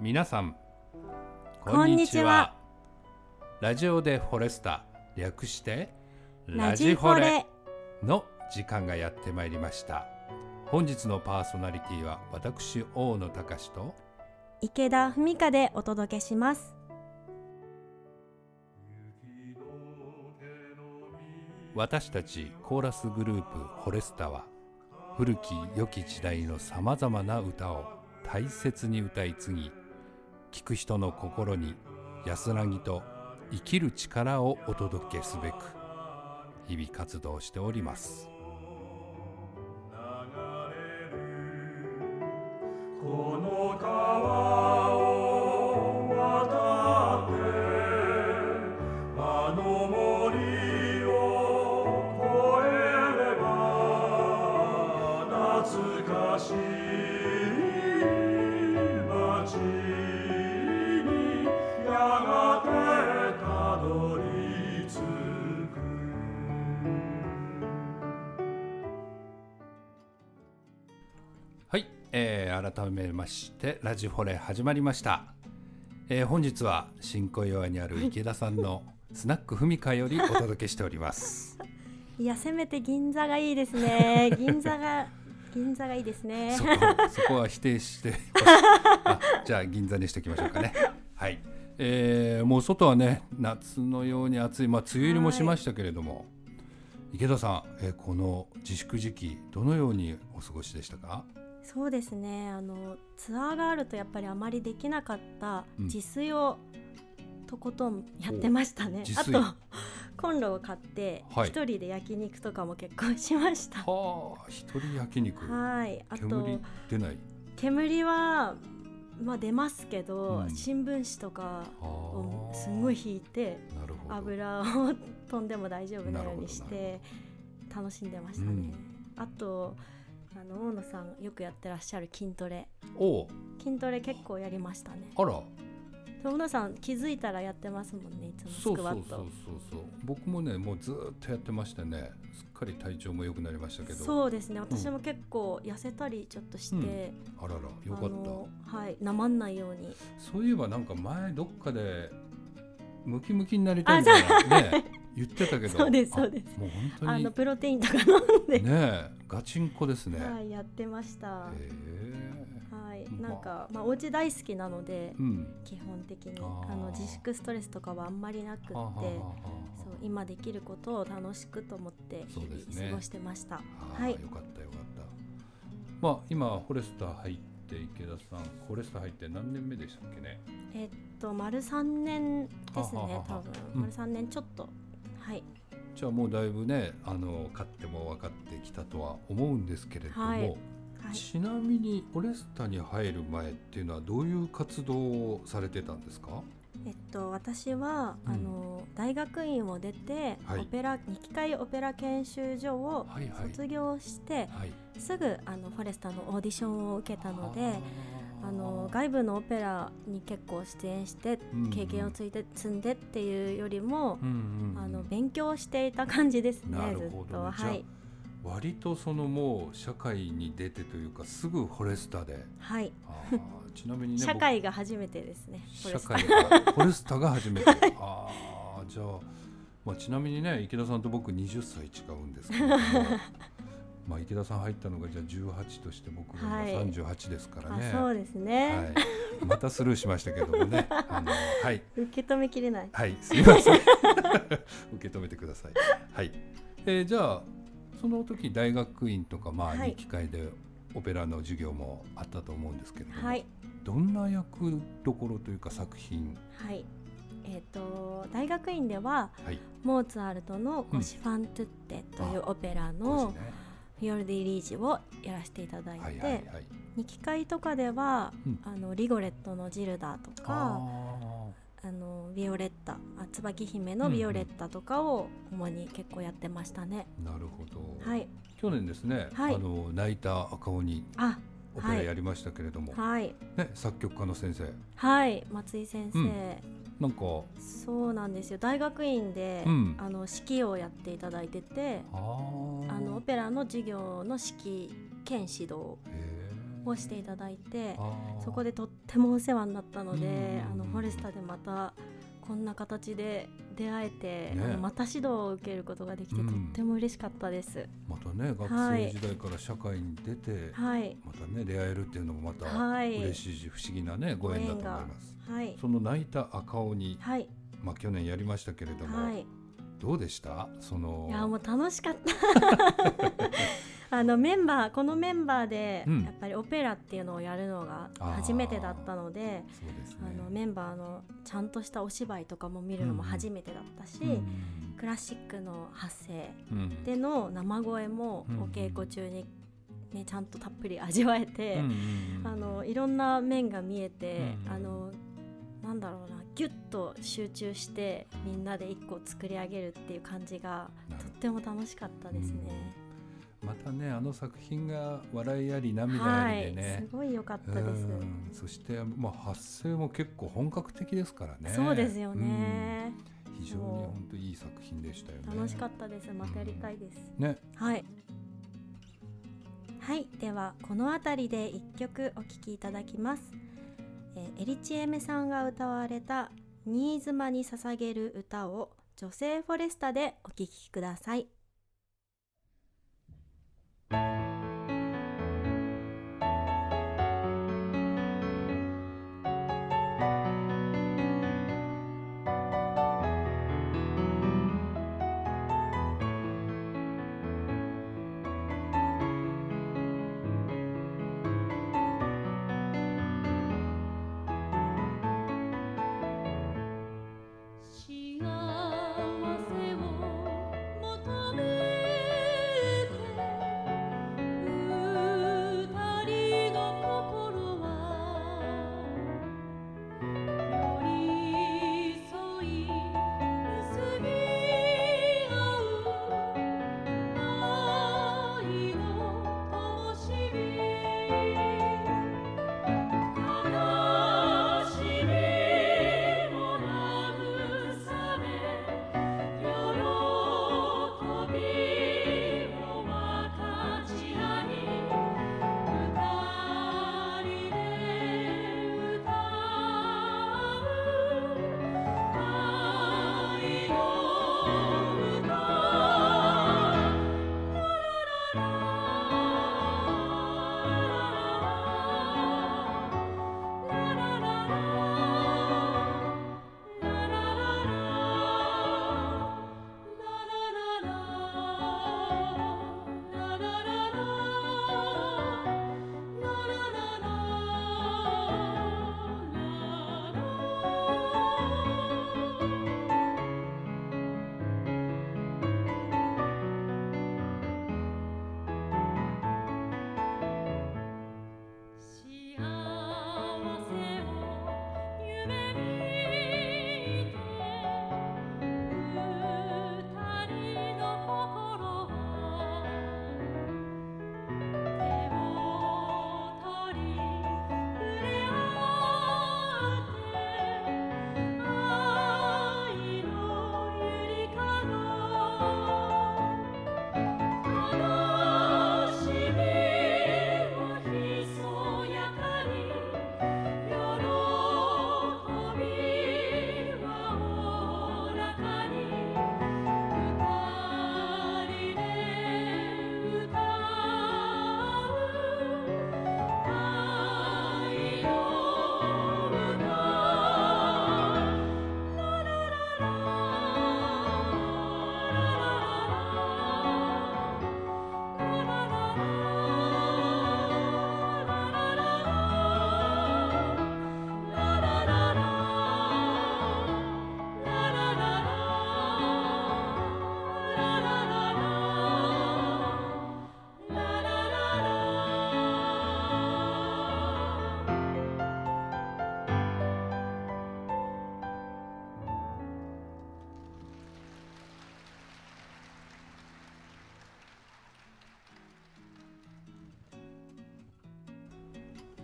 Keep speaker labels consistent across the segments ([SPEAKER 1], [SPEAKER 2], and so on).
[SPEAKER 1] 皆さん
[SPEAKER 2] こんにちは。
[SPEAKER 1] ラジオでフォレスタ略して
[SPEAKER 2] ラジフォレ。
[SPEAKER 1] の時間がやってまいりました。本日のパーソナリティは私大野隆と
[SPEAKER 2] 池田文香でお届けします。
[SPEAKER 1] 私たちコーラスグループフォレスタは古き良き時代のさまざまな歌を大切に歌い継ぎ聴く人の心に安らぎと生きる力をお届けすべく日々活動しております。
[SPEAKER 3] え
[SPEAKER 1] ー改めましてラジフォレ始まりました、えー本日は新小岩にある池田さんのスナックふみかよりお届けしております。
[SPEAKER 2] いやせめて銀座がいいですね。銀座が銀座がいいですね。
[SPEAKER 1] そこそこは否定して あじゃあ銀座にしておきましょうかね。はい、えーもう外はね夏のように暑い。まあ梅雨入りもしましたけれども、池田さん、えーこの自粛時期どのようにお過ごしでしたか？
[SPEAKER 2] そうですね。あのツアーがあるとやっぱりあまりできなかった
[SPEAKER 1] うん。
[SPEAKER 2] 自炊をとことんやってましたね、あ
[SPEAKER 1] 自炊。
[SPEAKER 2] とコンロを買って一、
[SPEAKER 1] はい。
[SPEAKER 2] 人で焼肉とかも結構しました。
[SPEAKER 1] はあ一人焼肉。
[SPEAKER 2] はい。あと
[SPEAKER 1] 煙出ない。
[SPEAKER 2] 煙はまあ出ますけど、
[SPEAKER 1] うん。
[SPEAKER 2] 新聞紙とかをすんごい引いて油を 飛んでも大丈夫なようにして楽しんでましたね、
[SPEAKER 1] うん。
[SPEAKER 2] あとあの大野さんよくやってらっしゃる筋トレ。
[SPEAKER 1] おう。
[SPEAKER 2] 筋トレ結構やりましたね。
[SPEAKER 1] あら。
[SPEAKER 2] 大野さん気づいたらやってますもんねいつもス
[SPEAKER 1] そう
[SPEAKER 2] クワット。
[SPEAKER 1] そうそうそうそう僕もねもうずーっとやってましてねすっかり体調も良くなりましたけど。
[SPEAKER 2] そうですね。私も結構痩せたりちょっとして、
[SPEAKER 1] あららよ
[SPEAKER 2] あ
[SPEAKER 1] かった。
[SPEAKER 2] のはいなまんないように。
[SPEAKER 1] そういえばなんか前どっかでムキムキになりたいみたいなね 言ってたけど。
[SPEAKER 2] そうです
[SPEAKER 1] あ
[SPEAKER 2] そうです。
[SPEAKER 1] もう本当に。
[SPEAKER 2] あのプロテインとか飲んで、
[SPEAKER 1] ねえガチンコですね、
[SPEAKER 2] はいやってました。
[SPEAKER 1] へえ。
[SPEAKER 2] はい
[SPEAKER 1] まあ。
[SPEAKER 2] なんかまあお家大好きなので
[SPEAKER 1] うん。
[SPEAKER 2] 基本的に
[SPEAKER 1] あ
[SPEAKER 2] の自粛ストレスとかはあんまりなくってそう今できることを楽しくと思って日々過ごしてました、
[SPEAKER 1] ああ
[SPEAKER 2] はい。
[SPEAKER 1] よかったよかった。まあ今フォレスター入って池田さんフォレスター入って何年目でしたっけね？
[SPEAKER 2] えっと丸3年ですね多分、
[SPEAKER 1] うん。
[SPEAKER 2] 丸3年ちょっとはい。
[SPEAKER 1] じゃあもうだいぶねあの勝っても分かってきたとは思うんですけれども、
[SPEAKER 2] はい。はい。
[SPEAKER 1] ちなみにフォレスタに入る前っていうのはどういう活動をされてたんですか？
[SPEAKER 2] えっと私は、
[SPEAKER 1] うん。
[SPEAKER 2] あの大学院を出て、
[SPEAKER 1] はい。
[SPEAKER 2] オペラ日機械オペラ研修所を
[SPEAKER 1] はいはい。
[SPEAKER 2] 卒業して、
[SPEAKER 1] はい。
[SPEAKER 2] すぐあのフォレスタのオーディションを受けたので
[SPEAKER 1] あ
[SPEAKER 2] の外部のオペラに結構出演して経験をついて積んでっていうよりも、
[SPEAKER 1] うんうんうん。
[SPEAKER 2] あの勉強していた感じですね
[SPEAKER 1] なる
[SPEAKER 2] ずっと。
[SPEAKER 1] ほどね
[SPEAKER 2] はい。
[SPEAKER 1] 割とそのもう社会に出てというかすぐフォレスタで。
[SPEAKER 2] はい。
[SPEAKER 1] ちなみにね
[SPEAKER 2] 社会が初めてですね
[SPEAKER 1] 社会がフォレスタが初めて。ああじゃあ、まあ、ちなみにね池田さんと僕20歳違うんですけれどもまあ池田さん入ったのがじゃあ18として僕が
[SPEAKER 2] はい。
[SPEAKER 1] 今38ですからね、
[SPEAKER 2] あそうですね、
[SPEAKER 1] はい、またスルーしましたけどもね。あのはい。
[SPEAKER 2] 受け止めきれない。
[SPEAKER 1] はい。すみません。受け止めてください。はい、えーじゃあその時大学院とかまあ
[SPEAKER 2] はい。
[SPEAKER 1] 日機会でオペラの授業もあったと思うんですけれども、
[SPEAKER 2] はい。
[SPEAKER 1] どんな役どころというか作品？
[SPEAKER 2] はい。えっ、と大学院では
[SPEAKER 1] はい。
[SPEAKER 2] モーツァルトの
[SPEAKER 1] うん「
[SPEAKER 2] ゴシファントゥッテ」というオペラの
[SPEAKER 1] ね
[SPEAKER 2] フィオルディ・リージをやらせていただいて、
[SPEAKER 1] はいはいはい。
[SPEAKER 2] 二機会とかでは、
[SPEAKER 1] うん。
[SPEAKER 2] あのリゴレットのジルダとか
[SPEAKER 1] あ
[SPEAKER 2] あのビオレッタあ椿姫のビオレッタとかを主に結構やってましたね、
[SPEAKER 1] ーなるほど、
[SPEAKER 2] はい。
[SPEAKER 1] 去年ですね、
[SPEAKER 2] はい。
[SPEAKER 1] あの泣いた赤鬼
[SPEAKER 2] あ
[SPEAKER 1] オペラやりましたけれども、
[SPEAKER 2] はい。
[SPEAKER 1] ね、作曲家の先生。
[SPEAKER 2] はい松井先生、
[SPEAKER 1] うんなんか。
[SPEAKER 2] そうなんですよ。大学院で、
[SPEAKER 1] うん。
[SPEAKER 2] あの指揮をやっていただいてて
[SPEAKER 1] あ
[SPEAKER 2] のオ
[SPEAKER 4] ペラの授業の指揮兼指導をしていただいてそこでとってもお世話になったので、
[SPEAKER 1] うん。
[SPEAKER 4] あのフォレスタでまたこんな形で出会えて、
[SPEAKER 1] ね
[SPEAKER 4] また指導を受けることができて、
[SPEAKER 1] うん
[SPEAKER 4] とっても嬉しかったです。
[SPEAKER 1] またね学生時代から社会に出て、
[SPEAKER 4] はい、
[SPEAKER 1] またね出会えるっていうのもまた
[SPEAKER 4] はい
[SPEAKER 1] 嬉しいし不思議なねご縁だと思います。
[SPEAKER 4] はい、
[SPEAKER 1] その泣いた赤鬼に、
[SPEAKER 4] はい、
[SPEAKER 1] まあ去年やりましたけれども、
[SPEAKER 4] はい、
[SPEAKER 1] どうでした？その
[SPEAKER 4] いやもう楽しかった。あのメンバーこのメンバーで
[SPEAKER 1] うん。
[SPEAKER 4] やっぱりオペラっていうのをやるのが初めてだったので、あ
[SPEAKER 1] ね。
[SPEAKER 4] のメンバーのちゃんとしたお芝居とかも見るのも初めてだったし、
[SPEAKER 1] うん。
[SPEAKER 4] クラシックの発声
[SPEAKER 1] うん。
[SPEAKER 4] での生声も
[SPEAKER 1] うん。
[SPEAKER 4] お稽古中に、ね、ちゃんとたっぷり味わえて、あのいろんな面が見えて、
[SPEAKER 1] うん。
[SPEAKER 4] あのなんだろうなギュッと集中してみんなで一個作り上げるっていう感じがとっても楽しかったですね。
[SPEAKER 1] またねあの作品が笑いあり涙
[SPEAKER 4] はい、
[SPEAKER 1] ありでね
[SPEAKER 4] す。ごい良かったです。
[SPEAKER 1] うんそして、まあ、発声も結構本格的ですからね。
[SPEAKER 4] そうですよね、
[SPEAKER 1] うん。非常に本当いい作品でしたよね。
[SPEAKER 4] 楽しかったです。またやりたいです。
[SPEAKER 1] ね。
[SPEAKER 4] はい。はい、ではこの辺りで一曲お聴きいただきます。えーエリチエメさんが歌われた新妻に捧げる歌を女性フォレスタでお聴きください。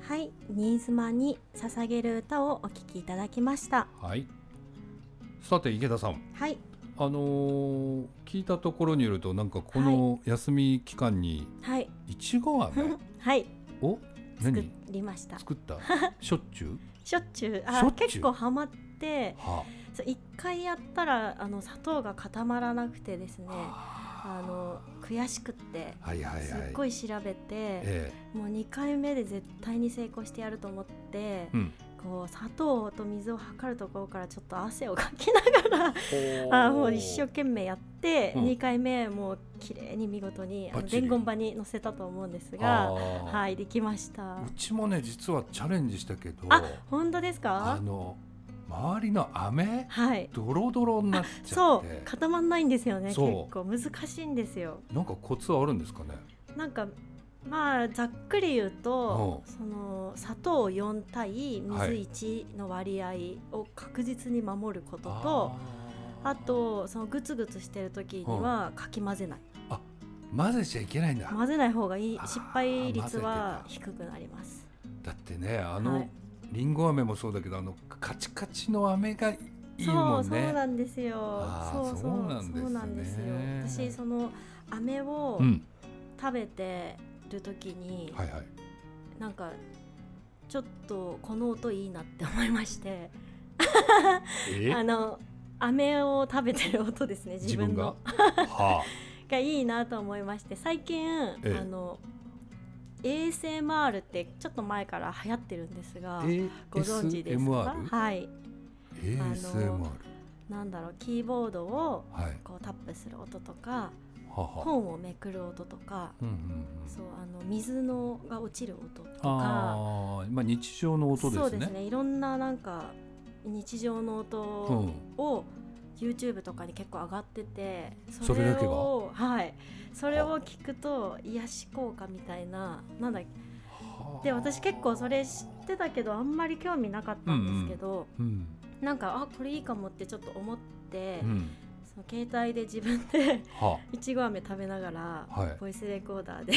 [SPEAKER 2] はい、
[SPEAKER 4] 新妻に捧げる歌をお聴きいただきました。
[SPEAKER 1] はい。さて池田さん、
[SPEAKER 4] はい、
[SPEAKER 1] あのー聞いたところによるとなんかこの休み期間に
[SPEAKER 2] はい。
[SPEAKER 1] いちご飴
[SPEAKER 2] はい。
[SPEAKER 1] を
[SPEAKER 2] 作
[SPEAKER 1] 何
[SPEAKER 2] りました。
[SPEAKER 1] 作った？しょっちゅう？
[SPEAKER 2] しょっちゅう。あ結構ハマって
[SPEAKER 1] は
[SPEAKER 2] そう一回やったらあの砂糖が固まらなくてですね
[SPEAKER 1] あ
[SPEAKER 2] あの悔しくって
[SPEAKER 1] はいはいはい。
[SPEAKER 2] すっごい調べて、
[SPEAKER 1] え
[SPEAKER 2] もう2回目で絶対に成功してやると思って
[SPEAKER 1] え、うん。
[SPEAKER 2] こう砂糖と水を測るところからちょっと汗をかきながらあもう一生懸命やって、
[SPEAKER 1] うん。
[SPEAKER 2] 2回目もう綺麗に見事にあの伝言板に載せたと思うんです
[SPEAKER 1] あ
[SPEAKER 2] が
[SPEAKER 1] ー。
[SPEAKER 2] はいできました。
[SPEAKER 1] うちもね実はチャレンジしたけど
[SPEAKER 2] あ本当ですか？
[SPEAKER 1] あの周りの飴
[SPEAKER 2] はい。
[SPEAKER 1] ドロドロになっちゃ
[SPEAKER 2] そう。
[SPEAKER 1] って
[SPEAKER 2] 固まんないんですよね。結構難しいんですよ。
[SPEAKER 1] なんかコツあるんですかね？
[SPEAKER 2] なんかまあざっくり言うとその砂糖4対
[SPEAKER 1] はい
[SPEAKER 2] 水1の割合を確実に守ることと、あとそのグツグツしてる時にはかき混ぜない、
[SPEAKER 1] 混ぜちゃいけないんだ。
[SPEAKER 2] 混ぜない方がいい。失敗率は低くなります。
[SPEAKER 1] だってねあ
[SPEAKER 2] は
[SPEAKER 1] の
[SPEAKER 2] い
[SPEAKER 1] りんご飴もそうだけどあのカチカチの飴がいい
[SPEAKER 2] そ
[SPEAKER 1] も
[SPEAKER 2] うんそう
[SPEAKER 1] ね
[SPEAKER 2] なんですよ。そうそう
[SPEAKER 1] そうなんです
[SPEAKER 2] よ。私その飴を
[SPEAKER 1] うん。
[SPEAKER 2] 食べてる時に、
[SPEAKER 1] はいはい。
[SPEAKER 2] なんかちょっとこの音いいなって思いまして。
[SPEAKER 1] え？
[SPEAKER 2] あの飴を食べてる音ですね自
[SPEAKER 1] 自分
[SPEAKER 2] の
[SPEAKER 1] は
[SPEAKER 2] がいいなと思いまして最近、
[SPEAKER 1] ええ。
[SPEAKER 2] あの ASMR ってちょっと前から流行ってるんですが
[SPEAKER 1] あ
[SPEAKER 2] ご存知ですか？はい。
[SPEAKER 1] ASMR
[SPEAKER 2] なんだろうキーボードを
[SPEAKER 1] はい。
[SPEAKER 2] こうタップする音とか
[SPEAKER 1] はは。
[SPEAKER 2] 本をめくる音とか
[SPEAKER 1] うんうんうん。
[SPEAKER 2] そうあの水のが落ちる音とか。
[SPEAKER 1] ああまあ日常の音ですね。
[SPEAKER 2] そうですね。いろんななんか日常の音
[SPEAKER 1] うん。
[SPEAKER 2] を YouTube とかに結構上がってて
[SPEAKER 1] それ
[SPEAKER 2] をはい。それを聞くと癒し効果みたいななんだ
[SPEAKER 1] はあ。
[SPEAKER 2] で私結構それ知ってたけどあんまり興味なかったんですけど、
[SPEAKER 1] うん
[SPEAKER 2] なんかあこれいいかもってちょっと思って、
[SPEAKER 1] うん。
[SPEAKER 2] その携帯で自分で
[SPEAKER 1] は い
[SPEAKER 2] ちご飴食べながら、
[SPEAKER 1] はい。
[SPEAKER 2] ボイスレコーダーで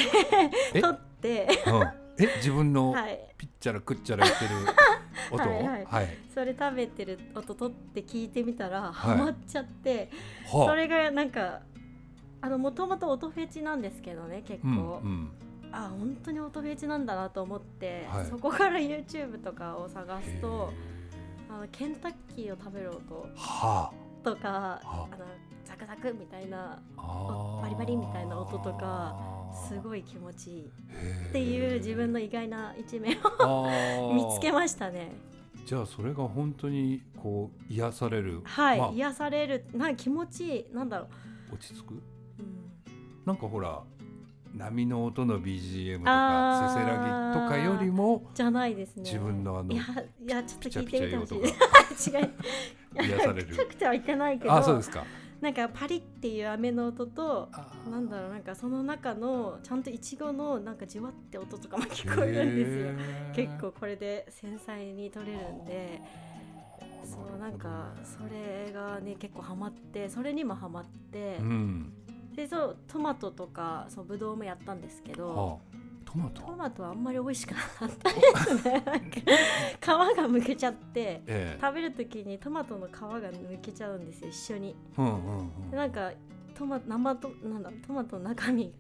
[SPEAKER 1] え？
[SPEAKER 2] 撮って、
[SPEAKER 1] うんえ自分の
[SPEAKER 2] はい、
[SPEAKER 1] ピッチャラクッチャラ言ってる 音
[SPEAKER 2] はいはい。
[SPEAKER 1] はい。
[SPEAKER 2] それ食べてる音撮って聞いてみたら、
[SPEAKER 1] はい。
[SPEAKER 2] ハマっちゃって
[SPEAKER 1] はあ。
[SPEAKER 2] それがなんかあのもともと音フェチなんですけどね結構、
[SPEAKER 1] うんうん。
[SPEAKER 2] あ本当に音フェチなんだなと思って、
[SPEAKER 1] はい。
[SPEAKER 2] そこから YouTube とかを探す
[SPEAKER 1] へ
[SPEAKER 2] と
[SPEAKER 1] ー
[SPEAKER 2] あのケンタッキーを食べる音
[SPEAKER 1] は
[SPEAKER 2] とか
[SPEAKER 1] あ。
[SPEAKER 2] あのザクザクみたいな
[SPEAKER 1] あ
[SPEAKER 2] バリバリみたいな音とかす
[SPEAKER 1] い
[SPEAKER 2] ごい気持ちいい。っ
[SPEAKER 1] って
[SPEAKER 2] いう自分の意外な一面を見つけ
[SPEAKER 1] ま
[SPEAKER 2] ましたね。
[SPEAKER 1] じゃあそれが本当にこう癒される。
[SPEAKER 2] はい、
[SPEAKER 1] まあ。
[SPEAKER 2] 癒される。なんか気持ちいい。なんだろう、
[SPEAKER 1] 落ち着く？
[SPEAKER 2] うん、
[SPEAKER 1] なんかほら波の音の BGM とかせせらぎとかよりも
[SPEAKER 2] じゃないですね。
[SPEAKER 1] 自分のあの
[SPEAKER 2] いやいやちょっと聞いてみてほしい。違い。
[SPEAKER 1] 癒される。
[SPEAKER 2] くちゃくちゃは言ってないけど。
[SPEAKER 1] あそうですか
[SPEAKER 2] なんかパリっていう飴の音と。
[SPEAKER 1] あ
[SPEAKER 2] なんだろうなんかその中のちゃんといちごのなんかじわって音とかも聞こえるんですよ。結構これで繊細に取れるんで。そうなんかそれがね結構ハマってそれにもハマって、
[SPEAKER 1] うん
[SPEAKER 2] でそうトマトとかそうぶどうもやったんですけど、
[SPEAKER 1] はあトマト？
[SPEAKER 2] トマトはあんまり美味しくなかったですね。皮がむけちゃって
[SPEAKER 1] ええ。
[SPEAKER 2] 食べる時にトマトの皮が抜けちゃうんですよ一緒に。
[SPEAKER 1] うんうんうん。
[SPEAKER 2] でなんかトマ生トなんだトマトの中身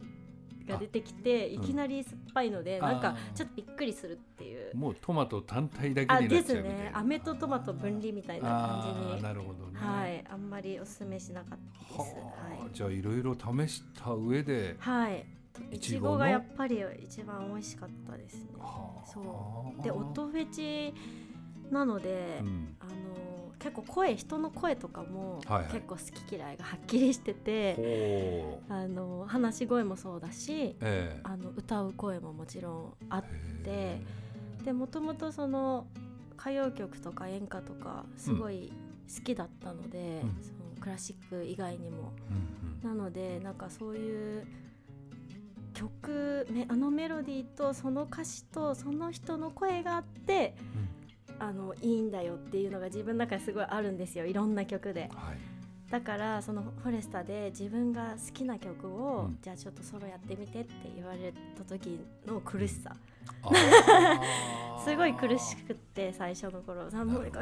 [SPEAKER 2] が出てきていきなり酸っぱいので、
[SPEAKER 1] うん
[SPEAKER 2] なんかちょっとびっくりするっていう。
[SPEAKER 1] もうトマト単体だけにな
[SPEAKER 2] あです
[SPEAKER 1] っちゃうみたいな。
[SPEAKER 2] ね。飴とトマト分離みたいな感じに。
[SPEAKER 1] なるほどね。
[SPEAKER 2] はい。あんまりおすすめしなかったです。
[SPEAKER 1] はあ
[SPEAKER 2] はい。
[SPEAKER 1] じゃあいろいろ試した上で
[SPEAKER 2] はいい
[SPEAKER 1] いちご
[SPEAKER 2] がやっぱり一番美味しかったですね。
[SPEAKER 1] はあ。
[SPEAKER 2] そう。で音フェチなので、
[SPEAKER 1] うん。
[SPEAKER 2] あの結構声人の声とかも
[SPEAKER 1] はいはい。
[SPEAKER 2] 結構好き嫌いがはっきりしてて、
[SPEAKER 1] ほう。
[SPEAKER 2] あの話し声もそうだし
[SPEAKER 1] ええ。
[SPEAKER 2] あの歌う声ももちろんあっ
[SPEAKER 1] へ
[SPEAKER 2] てでもともとその歌謡曲とか演歌とかすごい好きだったので、
[SPEAKER 1] うん。
[SPEAKER 2] そのクラシック以外にも。
[SPEAKER 1] えうん。
[SPEAKER 2] なのでなんかそういう曲めあのメロディーとその歌詞とその人の声があってあのいいんだよっていうのが自分の中にすごいあるんですよ。いろんな曲で。
[SPEAKER 1] うんはい。
[SPEAKER 2] だからそのフォレスタで自分が好きな曲を、
[SPEAKER 1] うん。
[SPEAKER 2] じゃあちょっとソロやってみてって言われた時の苦しさ、すごい苦しくって最初の頃。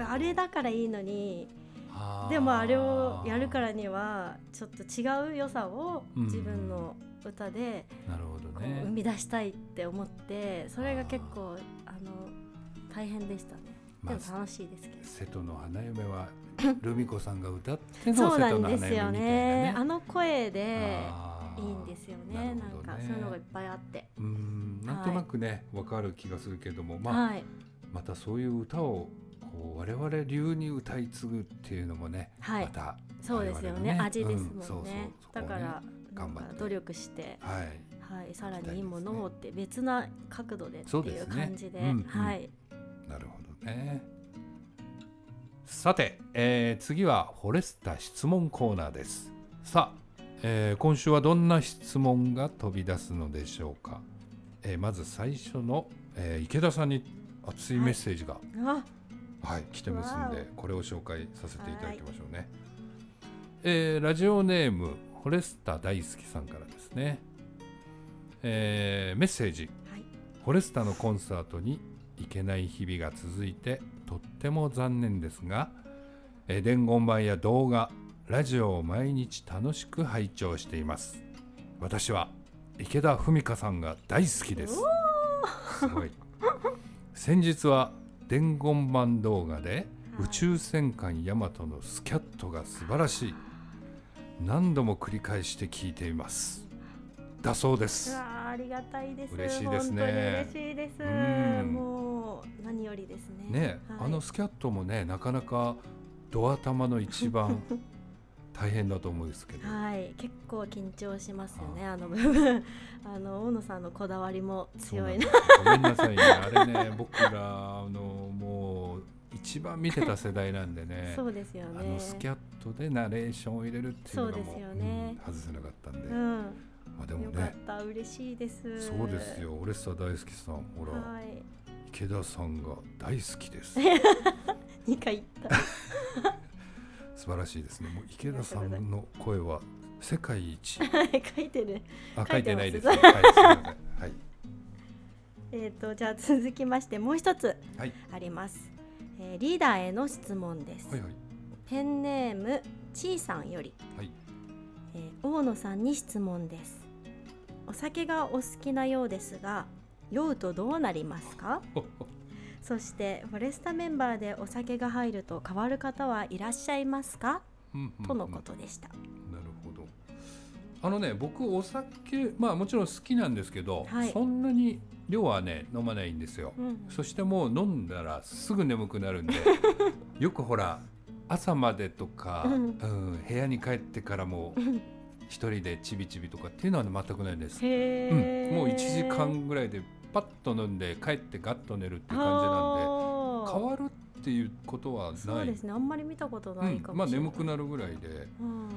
[SPEAKER 2] あれだからいいのに。
[SPEAKER 1] は
[SPEAKER 2] でもあれをやるからにはちょっと違う良さを
[SPEAKER 1] うん。
[SPEAKER 2] 自分の歌で
[SPEAKER 1] なるほどね。
[SPEAKER 2] 生み出したいって思ってそれが結構あの大変でしたね。
[SPEAKER 1] まあ
[SPEAKER 2] でも楽しいですけど、
[SPEAKER 1] 瀬戸の花嫁は ルミ子さんが歌っての
[SPEAKER 2] そうなんですよね。
[SPEAKER 1] ね。
[SPEAKER 2] あの声でいいんですよ
[SPEAKER 1] な
[SPEAKER 2] ね。なんかそういうのがいっぱいあって。
[SPEAKER 1] うん。なんとなくねわ、かる気がするけどもまあ、
[SPEAKER 2] はい。
[SPEAKER 1] またそういう歌をこう我々流に歌い継ぐっていうのもね、
[SPEAKER 2] はい。
[SPEAKER 1] また
[SPEAKER 2] そうですよね。味ですもんね、
[SPEAKER 1] うんそうそう。ね
[SPEAKER 2] だからな
[SPEAKER 1] 頑張って。
[SPEAKER 2] 努力して
[SPEAKER 1] はい。
[SPEAKER 2] はい、さらにいいものをって別な角度でっていう
[SPEAKER 1] そうですね。
[SPEAKER 2] 感じで、
[SPEAKER 1] うんうん。
[SPEAKER 2] はい、
[SPEAKER 1] なるほどね。さて、えー次はフォレスタ質問コーナーです。さあ、えー今週はどんな質問が飛び出すのでしょうか、えーまず最初の、えー池田さんに熱いメッセージが、
[SPEAKER 2] あ
[SPEAKER 1] はい、来てますん
[SPEAKER 2] わ
[SPEAKER 1] でこれを紹介させていただきましょうね、えーラジオネームフォレスタ大好きさんからですね、えーメッセージ。
[SPEAKER 2] はい。
[SPEAKER 1] フォレスタのコンサートに行けない日々が続いてとっても残念ですが、えー伝言板や動画ラジオを毎日楽しく拝聴しています。私は池田文香さんが大好きです。すごい。先日は伝言板動画で
[SPEAKER 2] はい。
[SPEAKER 1] 宇宙戦艦ヤマトのスキャットが素晴らしい何度も繰り返して聞いています。だそうで
[SPEAKER 2] う
[SPEAKER 1] す
[SPEAKER 2] わーありがたいです。
[SPEAKER 1] 嬉しいですね。
[SPEAKER 2] 嬉しいです。
[SPEAKER 1] うん。
[SPEAKER 2] もう何よりですね。
[SPEAKER 1] ね、
[SPEAKER 2] はい。
[SPEAKER 1] あのスキャットもねなかなかドア玉の一番 大変だと思うんですけど、
[SPEAKER 2] はい。結構緊張しますよねあの部分。あの大野さんのこだわりも強いな。
[SPEAKER 1] ごめんなさいね。あれね僕らあのもう一番見てた世代なんでね。
[SPEAKER 2] そうですよね。
[SPEAKER 1] あのスキャットでナレーションを入れるっていうのがも
[SPEAKER 2] そうですよね。
[SPEAKER 1] うん外せなかったんで、
[SPEAKER 2] うん。
[SPEAKER 1] まあでも
[SPEAKER 2] よかっ
[SPEAKER 1] ね
[SPEAKER 2] た。嬉しいです。
[SPEAKER 1] そうですよ。オレッサ大好きさんほら、
[SPEAKER 2] はい。
[SPEAKER 1] 池田さんが大好きです。
[SPEAKER 2] 2回言った。
[SPEAKER 1] 素晴らしいですね。もう池田さんの声は世界一。
[SPEAKER 2] はい書いてる。
[SPEAKER 1] あ書いてないですね。はい。
[SPEAKER 2] えー、とじゃあ続きましてもう一つ
[SPEAKER 1] はい。
[SPEAKER 2] あります、えーリーダーへの質問です、
[SPEAKER 1] はいはい。
[SPEAKER 2] ペンネームちーさんより、
[SPEAKER 1] はい。
[SPEAKER 2] えー大野さんに質問です。お酒がお好きなようですが酔うとどうなりますか？そしてフォレスタメンバーでお酒が入ると変わる方はいらっしゃいますか？
[SPEAKER 1] うんうん。
[SPEAKER 2] とのことでした、
[SPEAKER 1] なるほど。あのね、僕お酒、まあもちろん好きなんですけど、
[SPEAKER 2] はい。
[SPEAKER 1] そんなに量はね飲まないんですよ。
[SPEAKER 2] うん。
[SPEAKER 1] そしてもう飲んだらすぐ眠くなるんで、よくほら朝までとか、
[SPEAKER 2] う
[SPEAKER 1] うんん、部屋に帰ってからも一人でちびちびとかっていうのはね全くないです。
[SPEAKER 2] へ
[SPEAKER 1] うん、
[SPEAKER 2] ー
[SPEAKER 1] もう1時間ぐらいでパッと飲んで帰ってガッと寝るっていう感じなんで。変わるっていうことはない。
[SPEAKER 2] そうですねあんまり見たことないか
[SPEAKER 1] うん、まあ
[SPEAKER 2] もしれない、
[SPEAKER 1] 眠くなるぐらいで。
[SPEAKER 2] うん。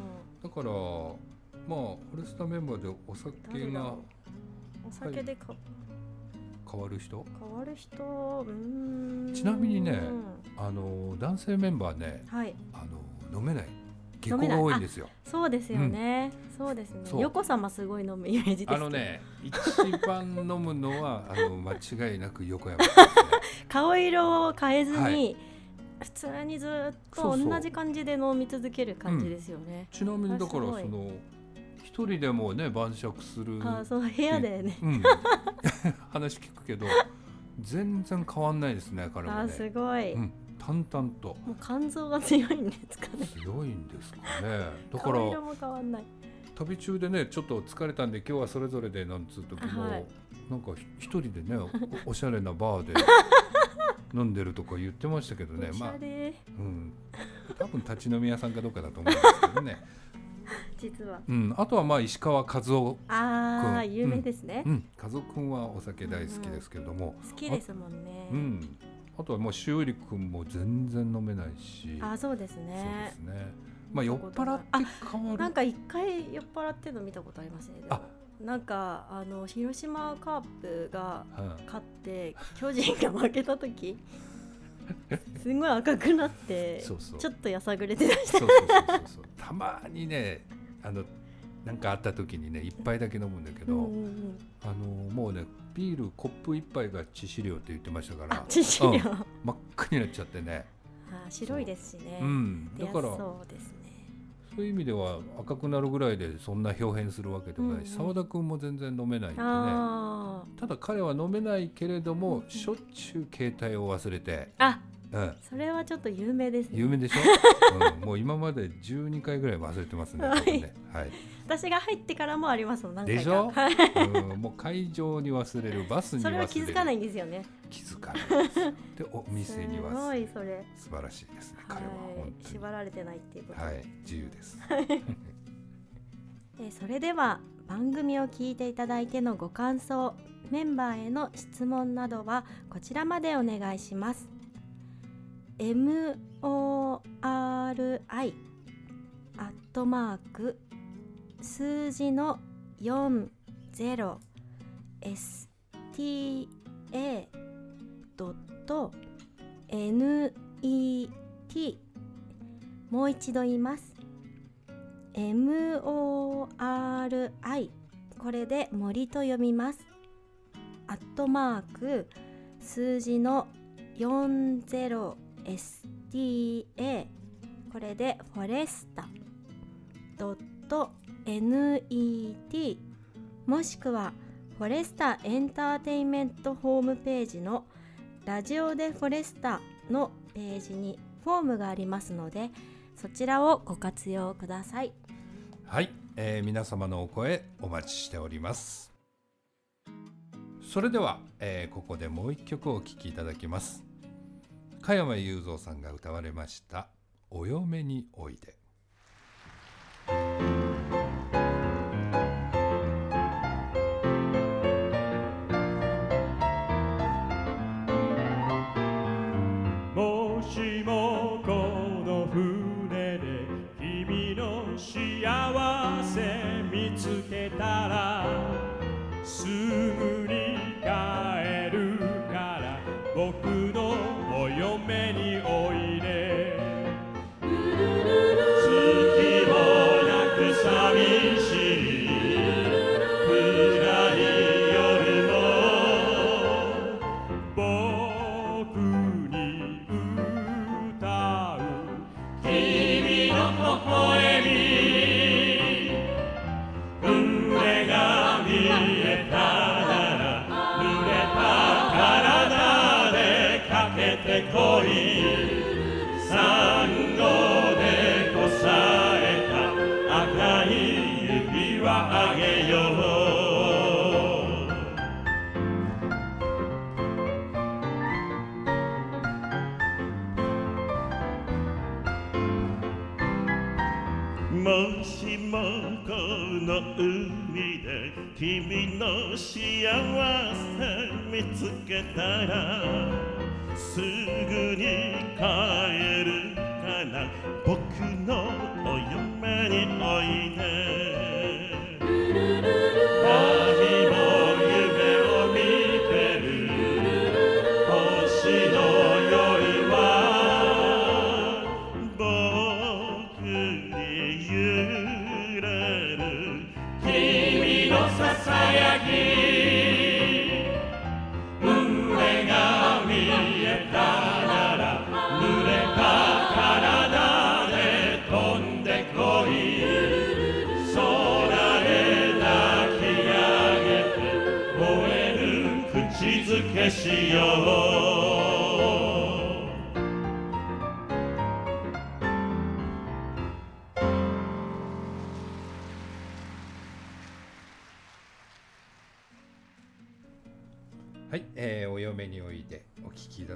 [SPEAKER 1] だからまあフォレスタメンバーでお酒が
[SPEAKER 2] お酒でか、
[SPEAKER 1] 変わる人？
[SPEAKER 2] 変わる人？
[SPEAKER 1] ちなみにねあの男性メンバーね
[SPEAKER 2] はい。
[SPEAKER 1] あの飲めない。下校
[SPEAKER 2] 飲めない。
[SPEAKER 1] が多いんですよ。
[SPEAKER 2] そうですよね、そうですね。横様すごい飲むイメージ
[SPEAKER 1] あのね 一番飲むのはあの 間違いなく横山です
[SPEAKER 2] 顔色を変えずに、
[SPEAKER 1] はい。
[SPEAKER 2] 普通にずっと同じ感じで飲み続ける感じですよね、
[SPEAKER 1] ちなみにだからその一人でもね晩酌する
[SPEAKER 2] あそう部屋でね、
[SPEAKER 1] うん、話聞くけど全然変わんないですね彼も
[SPEAKER 2] あ
[SPEAKER 1] ね
[SPEAKER 2] すごい、
[SPEAKER 1] うん、淡々と。
[SPEAKER 2] もう肝臓が強いんですかね。
[SPEAKER 1] 強いんですかね。だから
[SPEAKER 2] 顔色も変わんない。
[SPEAKER 1] 旅中でねちょっと疲れたんで今日はそれぞれでなんつう時も、
[SPEAKER 2] はい。
[SPEAKER 1] なんか一人でねお おしゃれなバーで飲んでるとか言ってましたけどね。まあうん。多分立ち飲み屋さんかどうかだと思うんですけどね、
[SPEAKER 2] 実は。
[SPEAKER 1] うん、あとはまあ石川和夫、
[SPEAKER 2] ああ有名ですね、
[SPEAKER 1] うん、和夫君はお酒大好きですけども、
[SPEAKER 2] 好きですもんね。
[SPEAKER 1] うん、あとはもう修理君も全然飲めないし。
[SPEAKER 2] あそうです
[SPEAKER 1] そう
[SPEAKER 2] ね
[SPEAKER 1] ですね。まあ酔っ払って変
[SPEAKER 2] なんか一回酔っ払ってるの見たことありますね。
[SPEAKER 1] あ。
[SPEAKER 2] なんかあの広島カープが
[SPEAKER 1] はい。
[SPEAKER 2] 勝って巨人が負けた時す ごい赤くなって
[SPEAKER 1] そうそう。
[SPEAKER 2] ちょっとやさぐれてました。
[SPEAKER 1] そうそうそうそうそう。たまにねあのなんかあった時にね一杯だけ飲むんだけど、
[SPEAKER 2] うんうんうん。
[SPEAKER 1] あのもうねビールコップ一杯が致死量って言ってましたから
[SPEAKER 2] あ致死量、
[SPEAKER 1] うん真っ赤になっちゃってね。
[SPEAKER 2] あー白いですしね。
[SPEAKER 5] う。ん、だから
[SPEAKER 2] そうですね。
[SPEAKER 5] そういう意味では赤くなるぐらいでそんな表変するわけでもない。し
[SPEAKER 2] うん。
[SPEAKER 5] 澤、田君も全然飲めないんでね。
[SPEAKER 2] あ
[SPEAKER 5] ただ彼は飲めないけれども、
[SPEAKER 2] うん
[SPEAKER 5] しょっちゅう携帯を忘れて、
[SPEAKER 2] あ、あ、
[SPEAKER 5] うん、
[SPEAKER 2] それはちょっと有名ですね。
[SPEAKER 5] 有名でしょ、うん、もう今まで12回ぐらい忘れてますね
[SPEAKER 2] はい
[SPEAKER 5] 多分ねはい、
[SPEAKER 2] 私が入ってからもありますもん。何回か。
[SPEAKER 5] でしょ？
[SPEAKER 2] はい。
[SPEAKER 5] うん、もう会場に忘れるバスに忘
[SPEAKER 2] そ
[SPEAKER 5] れる
[SPEAKER 2] れは気づかないんですよね。
[SPEAKER 5] 気づかないですでお店に
[SPEAKER 2] すご
[SPEAKER 5] 忘れる
[SPEAKER 2] いそれ。
[SPEAKER 5] 素晴らしいですね彼は
[SPEAKER 2] はい
[SPEAKER 5] 本。当に
[SPEAKER 2] 縛られてないっていうこと。
[SPEAKER 5] はい自由です
[SPEAKER 2] えーそれでは番組を聞いていただいてのご感想メンバーへの質問などはこちらまでお願いします MORI アットマーク数字の 40sta ドット net もう一度言います。MORI これで森と読みます。アットマーク数字の 40STA STA これでフォレスタドット NET もしくはフォレスタエンターテインメントホームページのラジオでフォレスタのページにフォームがありますのでそちらをご活用ください。
[SPEAKER 5] はい、えー皆様のお声お待ちしておりますそれでは、えーここでもう一曲お聴きいただきます加山雄三さんが歌われました「お嫁においで」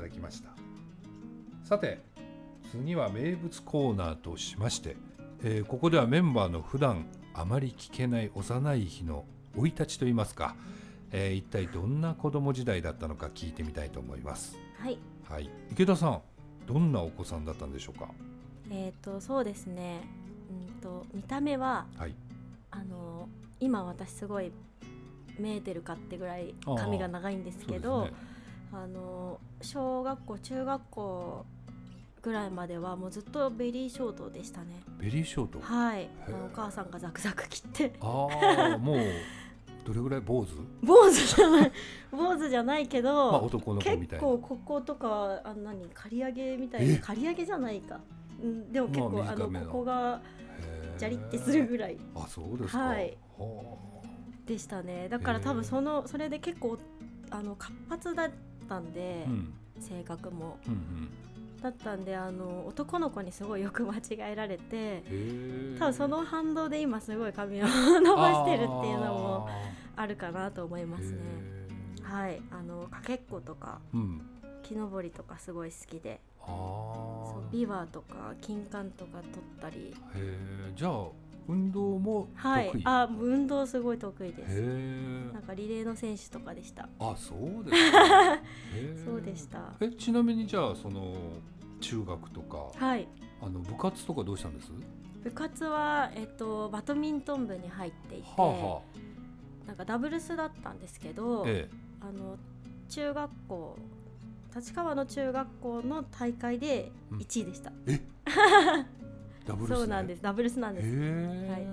[SPEAKER 5] だきました。さて次は名物コーナーとしまして、えーここではメンバーの普段あまり聞けない幼い日の生い立ちといいますか、えー一体どんな子供時代だったのか聞いてみたいと思います。
[SPEAKER 2] はい、
[SPEAKER 5] はい。池田さんどんなお子さんだったんでしょうか？
[SPEAKER 2] えっ、とそうですね。うんと見た目は
[SPEAKER 5] はい。
[SPEAKER 2] あの今私すごいメーテルかってぐらい髪が長いんですけ
[SPEAKER 5] そう
[SPEAKER 2] ど、
[SPEAKER 5] ですね
[SPEAKER 2] あの小学校中学校ぐらいまではもうずっとベリーショートでしたね。
[SPEAKER 5] ベリーショート？
[SPEAKER 2] はい、お母さんがザクザク切って。
[SPEAKER 5] ああもうどれぐらい？坊主？
[SPEAKER 2] 坊主じゃない。坊主じゃないけど、
[SPEAKER 1] まあ男の子み
[SPEAKER 2] 結
[SPEAKER 1] たいな。
[SPEAKER 2] 構こことかあ何刈り上げみたい
[SPEAKER 1] え？
[SPEAKER 2] な刈り上げじゃないか、うん、でも結構、
[SPEAKER 1] まあ
[SPEAKER 2] あ、のここが
[SPEAKER 1] へー。
[SPEAKER 2] ジャリってするぐらい。
[SPEAKER 1] あそうですか。
[SPEAKER 2] はい。
[SPEAKER 1] は
[SPEAKER 2] でしたね。だから多分そのそれで結構あの活発だったんで、
[SPEAKER 1] あうん。
[SPEAKER 2] 性格も。
[SPEAKER 1] うんうん。
[SPEAKER 2] だったんであの男の子にすごいよく間違えられて多分その反動で今すごい髪を伸ばしてるっていうのもあるかなと思いますね。はい。あのかけっことか
[SPEAKER 1] うん。
[SPEAKER 2] 木登りとかすごい好きで。
[SPEAKER 1] あ
[SPEAKER 2] そう
[SPEAKER 1] あ
[SPEAKER 2] ビワとか金柑とか取ったり。
[SPEAKER 1] へえじゃあ運動も得意、
[SPEAKER 2] はいあ運動すごい得意です。なんかリレーの選手とかでした。
[SPEAKER 1] あそうです
[SPEAKER 2] そうでした。
[SPEAKER 1] えちなみにじゃあその中学とか
[SPEAKER 2] はい。
[SPEAKER 1] あの部活とかどうしたんです？
[SPEAKER 2] 部活は、えっと、バドミントン部に入っていて、
[SPEAKER 1] はあは
[SPEAKER 2] なんかダブルスだったんですけ
[SPEAKER 1] あ
[SPEAKER 2] ど、
[SPEAKER 1] え
[SPEAKER 2] あの中学校立川の中学校の大会で
[SPEAKER 1] うん。
[SPEAKER 2] 1位でした、
[SPEAKER 1] え？ダブルス、ね、
[SPEAKER 2] そうなんです。ダブルスなんです。
[SPEAKER 1] へえ、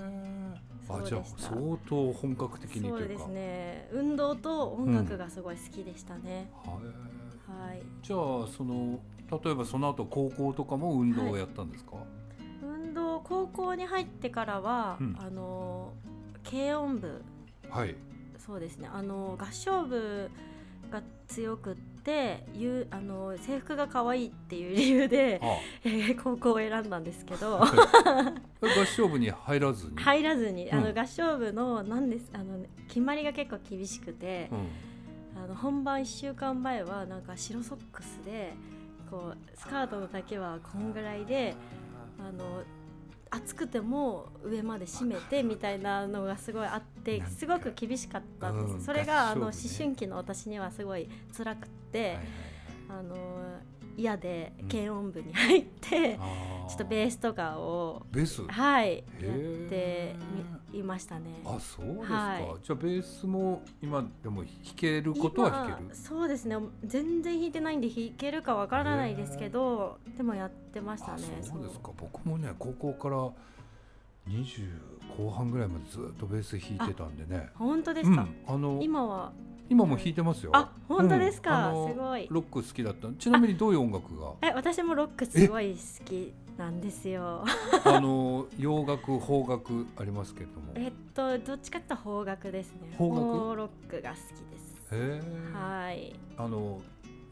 [SPEAKER 2] そう
[SPEAKER 1] あじゃあ相当本格的にというか。
[SPEAKER 2] そうですね。運動と音楽がすごい好きでしたね、
[SPEAKER 1] はい。
[SPEAKER 2] はい。
[SPEAKER 1] じゃあその例えばその後高校とかも運動をやったんですか、
[SPEAKER 2] 運動高校に入ってからは、
[SPEAKER 1] うん。
[SPEAKER 2] あの軽音部。
[SPEAKER 1] はい。
[SPEAKER 2] そうですね。あの合唱部が強くっていうあの制服が可愛いっていう理由で、
[SPEAKER 1] あ。
[SPEAKER 2] えー高校を選んだんですけど。
[SPEAKER 1] え合唱部に入らずに、
[SPEAKER 2] 入らずにあの、
[SPEAKER 1] うん。
[SPEAKER 2] 合唱部のなんですあの、ね、決まりが結構厳しくて、
[SPEAKER 1] うん、
[SPEAKER 2] あの本番1週間前はなんか白ソックスでこうスカートの丈はこんぐらいであの暑くても上まで締めてみたいなのがすごいあってすごく厳しかったんです、
[SPEAKER 1] うん
[SPEAKER 2] それがあの思春期の私にはすごい辛くって、
[SPEAKER 1] はいはいはい。
[SPEAKER 2] あの嫌で
[SPEAKER 1] うん。
[SPEAKER 2] 軽音部に入って、
[SPEAKER 1] あー。
[SPEAKER 2] ちょっとベースとかを
[SPEAKER 1] ベース？
[SPEAKER 2] はい。やっ
[SPEAKER 1] ー
[SPEAKER 2] てみいましたね。
[SPEAKER 1] あそうですか、
[SPEAKER 2] はい。
[SPEAKER 1] じゃあベースも今でも弾けることは弾ける？
[SPEAKER 2] 今そうですね。全然弾いてないんで弾けるかわからないですけどでもやってました
[SPEAKER 1] あ
[SPEAKER 2] ね
[SPEAKER 1] そうですか。僕もね高校から20後半ぐらいまでずっとベース弾いてたんでね。
[SPEAKER 2] 本当ですか、
[SPEAKER 1] うん、あの今
[SPEAKER 2] 今は
[SPEAKER 1] も弾いてますよ。
[SPEAKER 2] あ本当ですか、すごい。
[SPEAKER 1] ロック好きだった。ちなみにどういう音楽が？
[SPEAKER 2] え私もロックすごい好きなんですよ。
[SPEAKER 1] あの洋楽邦楽ありますけれども。へ
[SPEAKER 2] えっとどっちかと邦楽ですね。
[SPEAKER 1] 邦楽？
[SPEAKER 2] 邦ロックが好きです。
[SPEAKER 1] え。
[SPEAKER 2] はい。
[SPEAKER 1] あの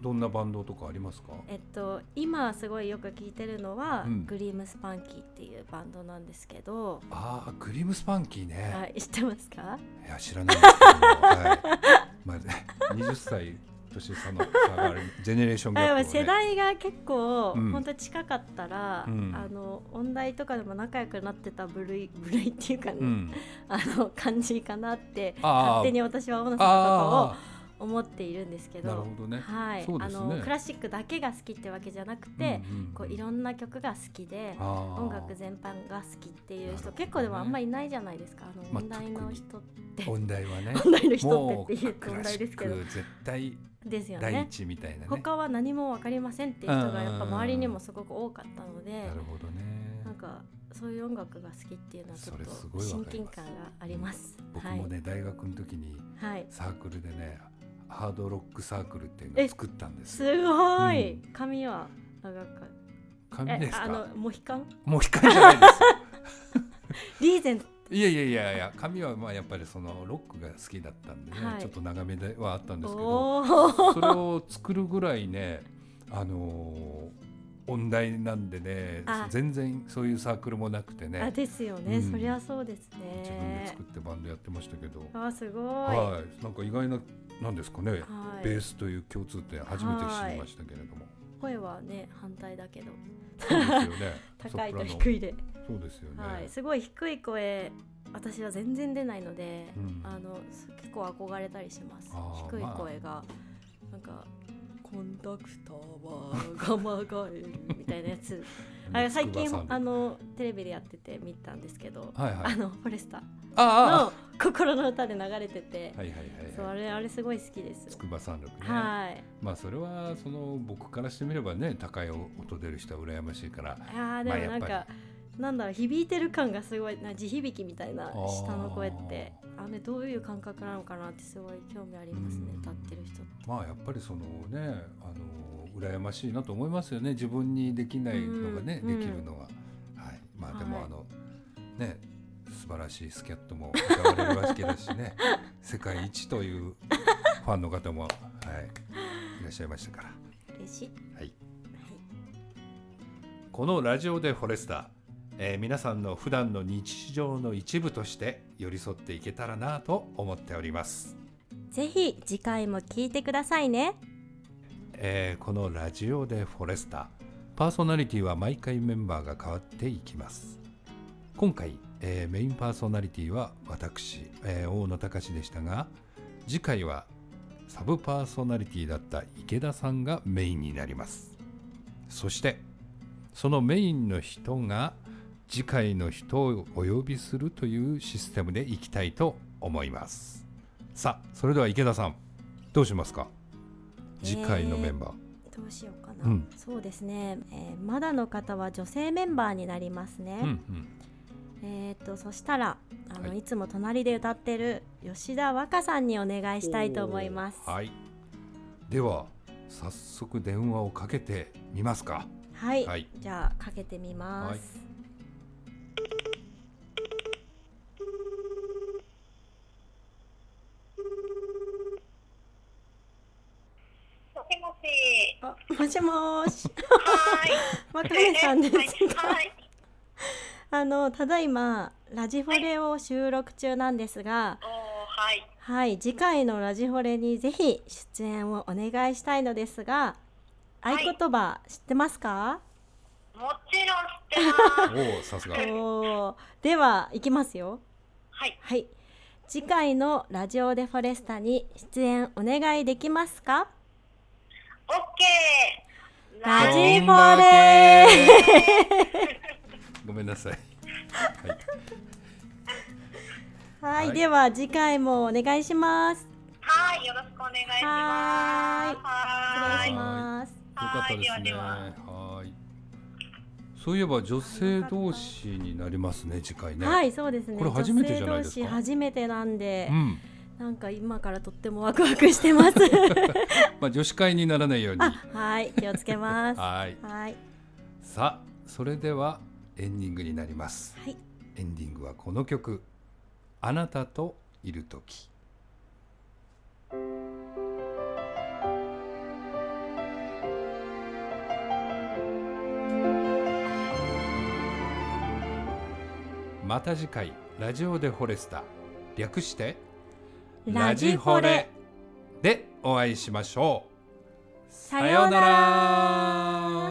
[SPEAKER 1] どんなバンドとかありますか？
[SPEAKER 2] えっと今すごいよく聞いてるのは、
[SPEAKER 1] うん。
[SPEAKER 2] グリームスパンキーっていうバンドなんですけど、
[SPEAKER 1] ああグリムスパンキーね、
[SPEAKER 2] はい知ってますか？
[SPEAKER 1] い、や知らないんですけども、は いまあ、20歳年差の差があるジェネレーションギャップを、ね、
[SPEAKER 2] 世代が結構、
[SPEAKER 1] うん
[SPEAKER 2] 本当近かったら、
[SPEAKER 1] うん。
[SPEAKER 2] あの音大とかでも仲良くなってた部類部類っていうかね、
[SPEAKER 1] うん。
[SPEAKER 2] あの感じかなって勝手に私は小野さんのこと
[SPEAKER 1] あ
[SPEAKER 2] を思っているんですけ
[SPEAKER 1] あ
[SPEAKER 2] ど
[SPEAKER 1] なるほどね。
[SPEAKER 2] はい、
[SPEAKER 1] ね。
[SPEAKER 2] のクラシックだけが好きってわけじゃなくて、
[SPEAKER 1] うんうん
[SPEAKER 2] こういろんな曲が好きで音楽全般が好きっていう人、
[SPEAKER 1] ね。
[SPEAKER 2] 結構でもあんまりいないじゃないですか。あの
[SPEAKER 1] まあ
[SPEAKER 2] 音大の人って、
[SPEAKER 1] 音大はね。
[SPEAKER 2] 音大の人
[SPEAKER 1] も
[SPEAKER 2] ってっていうと音
[SPEAKER 1] クラシ
[SPEAKER 2] 大ですけど。
[SPEAKER 1] 絶対
[SPEAKER 2] ですよ
[SPEAKER 1] 第
[SPEAKER 2] ね
[SPEAKER 1] 一みたいなね。
[SPEAKER 2] 他は何も分かりませんっていう人がやっぱ周りにもすごく多かったので
[SPEAKER 1] なるほどね。
[SPEAKER 2] なんかそういう音楽が好きっていうのはちょっと親近感があります。
[SPEAKER 1] 僕もね、大学の時に
[SPEAKER 2] はい、はい、
[SPEAKER 1] サークルでねハードロックサークルっていうのを作ったんですよ。
[SPEAKER 2] すごい、
[SPEAKER 1] うん。
[SPEAKER 2] 髪は長か
[SPEAKER 1] 紙ですか
[SPEAKER 2] あのモヒカン？
[SPEAKER 1] もう光じゃないです。よ
[SPEAKER 2] リーゼント。
[SPEAKER 1] いやいやいやいや髪はまあやっぱりそのロックが好きだったんでね、
[SPEAKER 2] はい。
[SPEAKER 1] ちょっと長めではあったんですけどそれを作るぐらいねあのー音大なんでね
[SPEAKER 2] あ。
[SPEAKER 1] 全然そういうサークルもなくて
[SPEAKER 2] あ
[SPEAKER 1] ね
[SPEAKER 2] ですよね、
[SPEAKER 1] うん。
[SPEAKER 2] そりゃそうです
[SPEAKER 1] 自分で
[SPEAKER 2] ね
[SPEAKER 1] 作ってバンドやってましたけど、
[SPEAKER 2] あすごい、
[SPEAKER 1] はい、なんか意外ななんですかね、
[SPEAKER 2] はい。
[SPEAKER 1] ベースという共通点初めて知りましたけれども、
[SPEAKER 2] 声はね反対だけど。
[SPEAKER 1] そうですよね。
[SPEAKER 2] 高いと低いで、
[SPEAKER 1] そうですよね、
[SPEAKER 2] はい、すごい低い声私は全然出ないので、
[SPEAKER 1] うん。
[SPEAKER 2] あのす結構憧れたりします。低い声が、なんかコンタクターはガマガエルみたいなやつ。あ最近あのテレビでやってて見たんですけど、
[SPEAKER 1] はいはい。
[SPEAKER 2] あのフォレスタ
[SPEAKER 1] あ
[SPEAKER 2] の心の歌で流れてて、
[SPEAKER 1] あ
[SPEAKER 2] れあれすごい好きです。
[SPEAKER 1] 筑波山麓ね、
[SPEAKER 2] はい。
[SPEAKER 1] まあそれはその僕からしてみればね高い音出る人は羨ましいから。
[SPEAKER 2] あーでもなんか、
[SPEAKER 1] まあ
[SPEAKER 2] なんだろう響いてる感がすごいな地響きみたいな
[SPEAKER 1] ー。
[SPEAKER 2] 下の声って。あれどういう感覚なのかなってすごい興味ありますね歌ってる人
[SPEAKER 1] まあやっぱりそのねあの羨ましいなと思いますよね自分にできないのがね、
[SPEAKER 2] うん
[SPEAKER 1] できるのが、はい。まあでも
[SPEAKER 2] はい。
[SPEAKER 1] あの、ね素晴らしいスキャットも歌われるわけだしね。世界一というファンの方も、はい、いらっしゃいましたから、
[SPEAKER 2] 嬉しい。
[SPEAKER 1] はい、このラジオでフォレスター、えー皆さんの普段の日常の一部として寄り添っていけたらなと思っております。
[SPEAKER 2] ぜひ次回も聞いてくださいね。
[SPEAKER 1] えーこのラジオでフォレスターパーソナリティは毎回メンバーが変わっていきます。今回、えーメインパーソナリティは私、えー大野隆でしたが次回はサブパーソナリティだった池田さんがメインになります。そしてそのメインの人が次回の人をお呼びするというシステムでいきたいと思います。さあそれでは池田さんどうしますか？次回のメンバー、
[SPEAKER 2] どうしようかな、
[SPEAKER 1] うん。
[SPEAKER 2] そうですね、えーまだの方は女性メンバーになりますね、
[SPEAKER 1] うんうん。
[SPEAKER 2] えー、とそしたらあの、
[SPEAKER 1] はい。
[SPEAKER 2] い、つも隣で歌ってる吉田和歌さんにお願いしたいと思います。
[SPEAKER 1] はい。では早速電話をかけてみますか。
[SPEAKER 2] はい、
[SPEAKER 1] はい。
[SPEAKER 2] じゃあかけてみます、
[SPEAKER 6] もしもし。
[SPEAKER 2] あもしもーし
[SPEAKER 6] はい。
[SPEAKER 2] 和歌さんです
[SPEAKER 6] はい。はい。
[SPEAKER 2] あのただいまラジフォレを収録中なんですが
[SPEAKER 6] はい。
[SPEAKER 2] はい次回のラジフォレにぜひ出演をお願いしたいのですが合
[SPEAKER 6] はい
[SPEAKER 2] 言葉知ってますか、
[SPEAKER 6] もちろん知ってます。
[SPEAKER 1] おおさすが
[SPEAKER 2] おーではいきますよ
[SPEAKER 6] はい。
[SPEAKER 2] はい次回のラジオデフォレスタに出演お願いできますか？
[SPEAKER 6] オッケー。
[SPEAKER 2] ラジフォ
[SPEAKER 1] だ
[SPEAKER 2] レ
[SPEAKER 1] けごめんなさい。はい。
[SPEAKER 2] はい、
[SPEAKER 1] はい。
[SPEAKER 2] では次回もお願いします。
[SPEAKER 6] はい。よろしくお願いします。
[SPEAKER 2] は
[SPEAKER 6] はーい。
[SPEAKER 2] 失礼します。
[SPEAKER 1] よかったですね。
[SPEAKER 6] はい。では。
[SPEAKER 1] はい。そういえば女性同士になりますね次回ね。
[SPEAKER 2] はい。そうですね。
[SPEAKER 1] これ初めてじゃないですか？
[SPEAKER 2] 女性同士初めてなんで、
[SPEAKER 1] うん
[SPEAKER 2] なんか今からとってもワクワクしてます。
[SPEAKER 1] まあ女子会にならないように。
[SPEAKER 2] あはい。気をつけます。は
[SPEAKER 1] はい。
[SPEAKER 2] いはい。
[SPEAKER 1] さあそれではエンディングになります。エンディングはこの曲「あなたといるとき」また次回ラジオでフォレスタ略して
[SPEAKER 2] ラジフォレ。
[SPEAKER 1] でお会いしましょう。
[SPEAKER 2] さようなら